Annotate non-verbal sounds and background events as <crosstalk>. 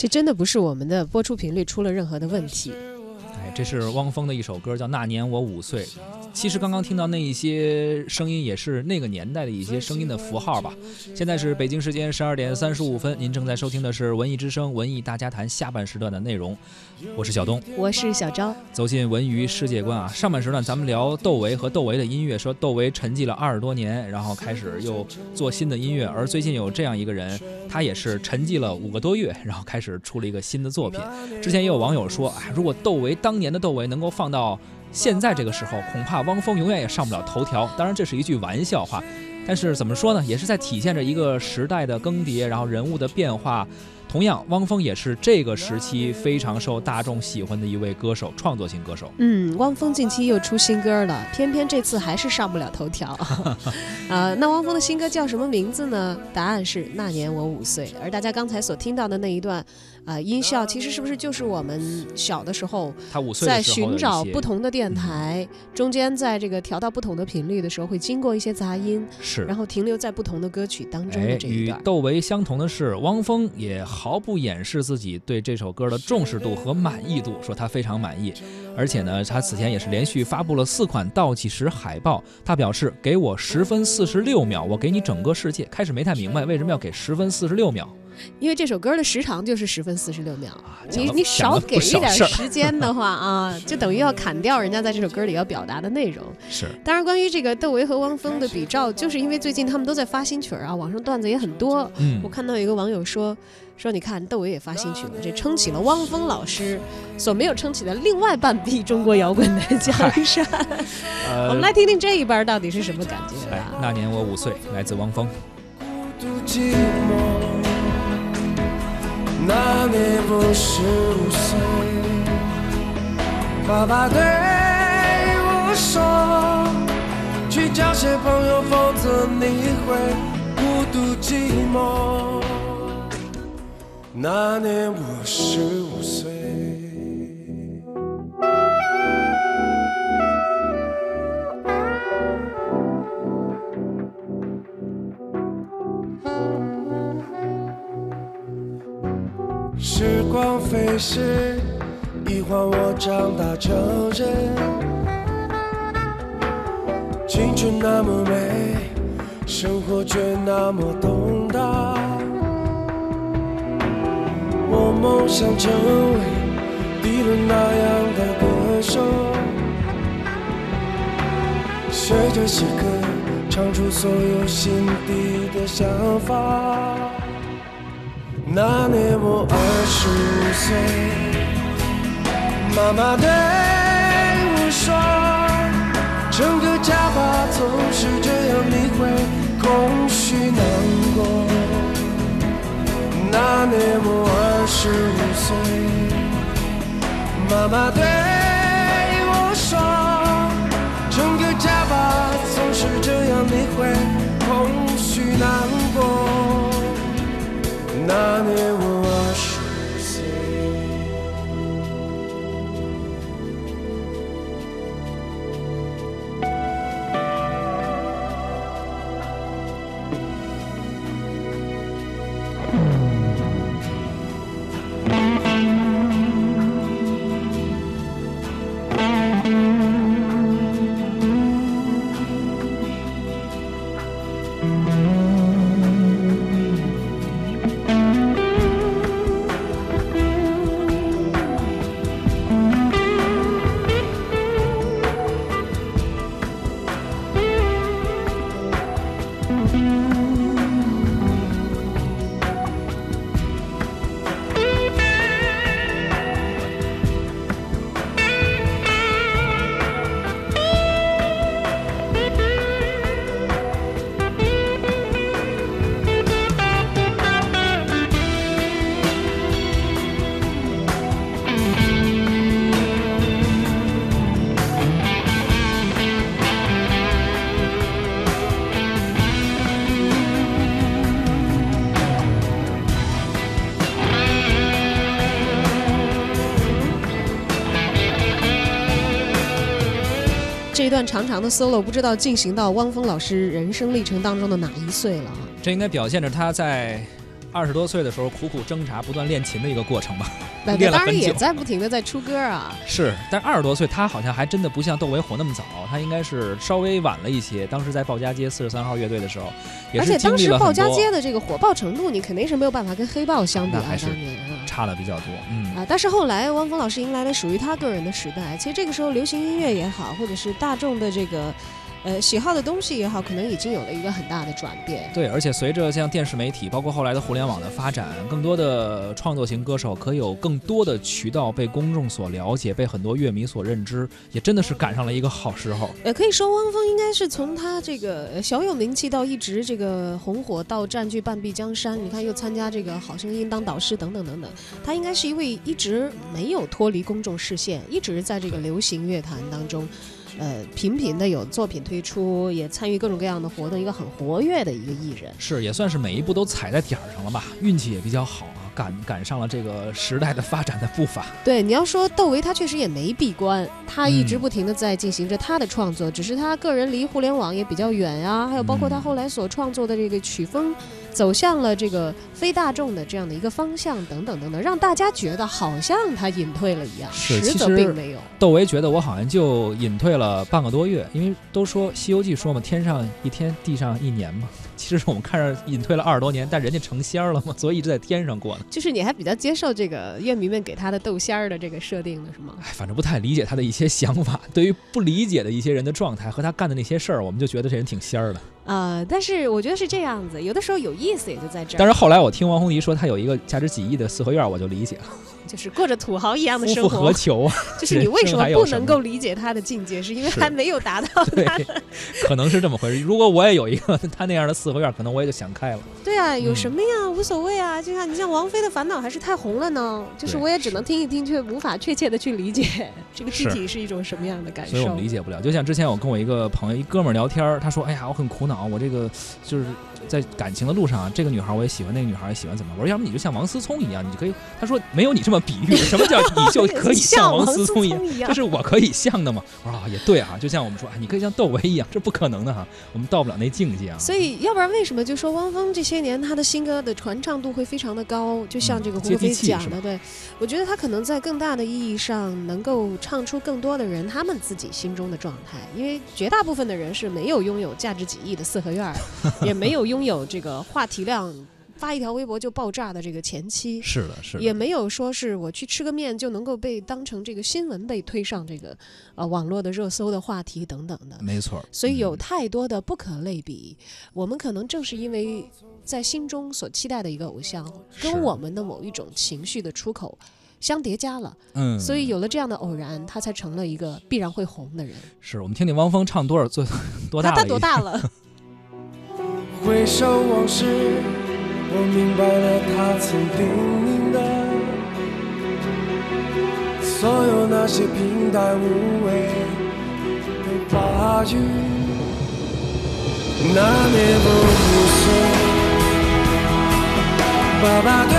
这真的不是我们的播出频率出了任何的问题。哎，这是汪峰的一首歌，叫《那年我五岁》。其实刚刚听到那一些声音，也是那个年代的一些声音的符号吧。现在是北京时间十二点三十五分，您正在收听的是《文艺之声·文艺大家谈》下半时段的内容。我是小东，我是小昭。走进文娱世界观啊，上半时段咱们聊窦唯和窦唯的音乐，说窦唯沉寂了二十多年，然后开始又做新的音乐。而最近有这样一个人，他也是沉寂了五个多月，然后开始出了一个新的作品。之前也有网友说，哎，如果窦唯当年的窦唯能够放到。现在这个时候，恐怕汪峰永远也上不了头条。当然，这是一句玩笑话，但是怎么说呢，也是在体现着一个时代的更迭，然后人物的变化。同样，汪峰也是这个时期非常受大众喜欢的一位歌手，创作型歌手。嗯，汪峰近期又出新歌了，偏偏这次还是上不了头条。啊，<laughs> 那汪峰的新歌叫什么名字呢？答案是《那年我五岁》。而大家刚才所听到的那一段。啊，音效其实是不是就是我们小的时候，他五岁在寻找不同的电台，中间在这个调到不同的频率的时候，会经过一些杂音，是，然后停留在不同的歌曲当中的这一段。与窦唯相同的是，汪峰也毫不掩饰自己对这首歌的重视度和满意度，说他非常满意。而且呢，他此前也是连续发布了四款倒计时海报。他表示：“给我十分四十六秒，我给你整个世界。”开始没太明白为什么要给十分四十六秒。因为这首歌的时长就是十分四十六秒，你你少给一点时间的话啊，<laughs> 就等于要砍掉人家在这首歌里要表达的内容。是，当然关于这个窦唯和汪峰的比照，就是因为最近他们都在发新曲儿啊，网上段子也很多。嗯，我看到有一个网友说说，你看窦唯也发新曲了，这撑起了汪峰老师所没有撑起的另外半壁中国摇滚的江山。<laughs> 我们来听听这一半到底是什么感觉。那年我五岁，来自汪峰。我十五岁，爸爸对我说：“去交些朋友，否则你会孤独寂寞。”那年我十五岁。飞逝，一晃我长大成人。青春那么美，生活却那么动荡。我梦想成为迪伦那样的歌手，学着写歌，唱出所有心底的想法。那年我二十五岁，妈妈对我说：“整个家吧，总是这样，你会空虚难过。”那年我二十五岁，妈妈对那这一段长长的 solo，不知道进行到汪峰老师人生历程当中的哪一岁了啊？这应该表现着他在二十多岁的时候苦苦挣扎、不断练琴的一个过程吧。<laughs> 那当然也在不停的在出歌啊。是，但二十多岁他好像还真的不像窦唯火那么早，他应该是稍微晚了一些。当时在鲍家街四十三号乐队的时候，也而且当时鲍家街的这个火爆程度，你肯定是没有办法跟黑豹相比啊，那还是当年啊。差的比较多。嗯，啊，但是后来汪峰老师迎来了属于他个人的时代。其实这个时候，流行音乐也好，或者是大众的这个呃喜好的东西也好，可能已经有了一个很大的转变。对，而且随着像电视媒体，包括后来的互联网的发展，更多的创作型歌手可有更多的渠道被公众所了解，被很多乐迷所认知，也真的是赶上了一个好时候。呃，可以说汪峰应该是从他这个呃小有名气到一直这个红火到占据半壁江山，你看又参加这个好声音当导师等等等等，他应该是一位一直没有脱离公众视线，一直在这个流行乐坛当中。呃，频频的有作品推出，也参与各种各样的活动，一个很活跃的一个艺人。是，也算是每一步都踩在点儿上了吧，运气也比较好啊，赶赶上了这个时代的发展的步伐。对，你要说窦唯，他确实也没闭关，他一直嗯不停的在进行着他的创作，只是他个人离互联网也比较远呀、还有包括他嗯后来所创作的这个曲风，走向了这个非大众的这样的一个方向，等等等等，让大家觉得好像他隐退了一样，实其实并没有。窦唯觉得我好像就隐退了半个多月，因为都说《西游记》说嘛，天上一天，地上一年嘛。其实我们看着隐退了二十多年，但人家成仙儿了嘛，所以一直在天上过呢。就是你还比较接受这个乐迷们给他的豆仙儿的这个设定的是吗？哎，反正不太理解他的一些想法。对于不理解的一些人的状态和他干的那些事儿，我们就觉得这人挺仙儿的。呃、但是我觉得是这样子，有的时候有意思也就在这儿，但是后来我听王红迪说他有一个价值几亿的四合院，我就理解了，就是过着土豪一样的生活何。求啊？<laughs> 就是你为什么不能够理解他的境界，是因为是还没有达到他的。<laughs> 可能是这么回事。如果我也有一个他那样的四合院，可能我也就想开了。对啊，有嗯什么呀？无所谓啊。就像你像王菲的《烦恼》还是太红了呢，就是我也只能听一听，却无法确切的去理解 <laughs> 这个具体是一种什么样的感受。所以我们理解不了。就像之前我跟我一个朋友、一哥们儿聊天，他说：“哎呀，我很苦恼，我这个就是在感情的路上啊，这个女孩我也喜欢，那个女孩也喜欢，怎么？”我说：“要不你就像王思聪一样，你就可以。”他说：“没有你这么比喻，什么叫 <laughs> 你就可以像王思聪一样？一样这是我可以像的吗？”我说：“啊，也对啊，就像我们说，啊，你可以像窦唯一样，这不可能的哈，我们到不了那境界啊。”所以，要不然为什么就说汪峰这些年他的新歌的传唱度会非常的高？就像嗯这个胡飞讲的，对我觉得他可能在更大的意义上能够唱出更多的人他们自己心中的状态，因为绝大部分的人是没有拥有价值几亿的四合院儿，<laughs> 也没有拥有这个话题量发一条微博就爆炸的这个前期。是的，是的，也没有说是我去吃个面就能够被当成这个新闻被推上这个呃网络的热搜的话题等等的，没错。所以有嗯太多的不可类比。我们可能正是因为在心中所期待的一个偶像，跟我们的某一种情绪的出口相叠加了，嗯，所以有了这样的偶然，他才成了一个必然会红的人。是我们听听汪峰唱多少岁多大他多？大了？<laughs> 回首往事，我明白了他曾叮咛的，所有那些平淡无味的话语。那年我五岁，爸爸对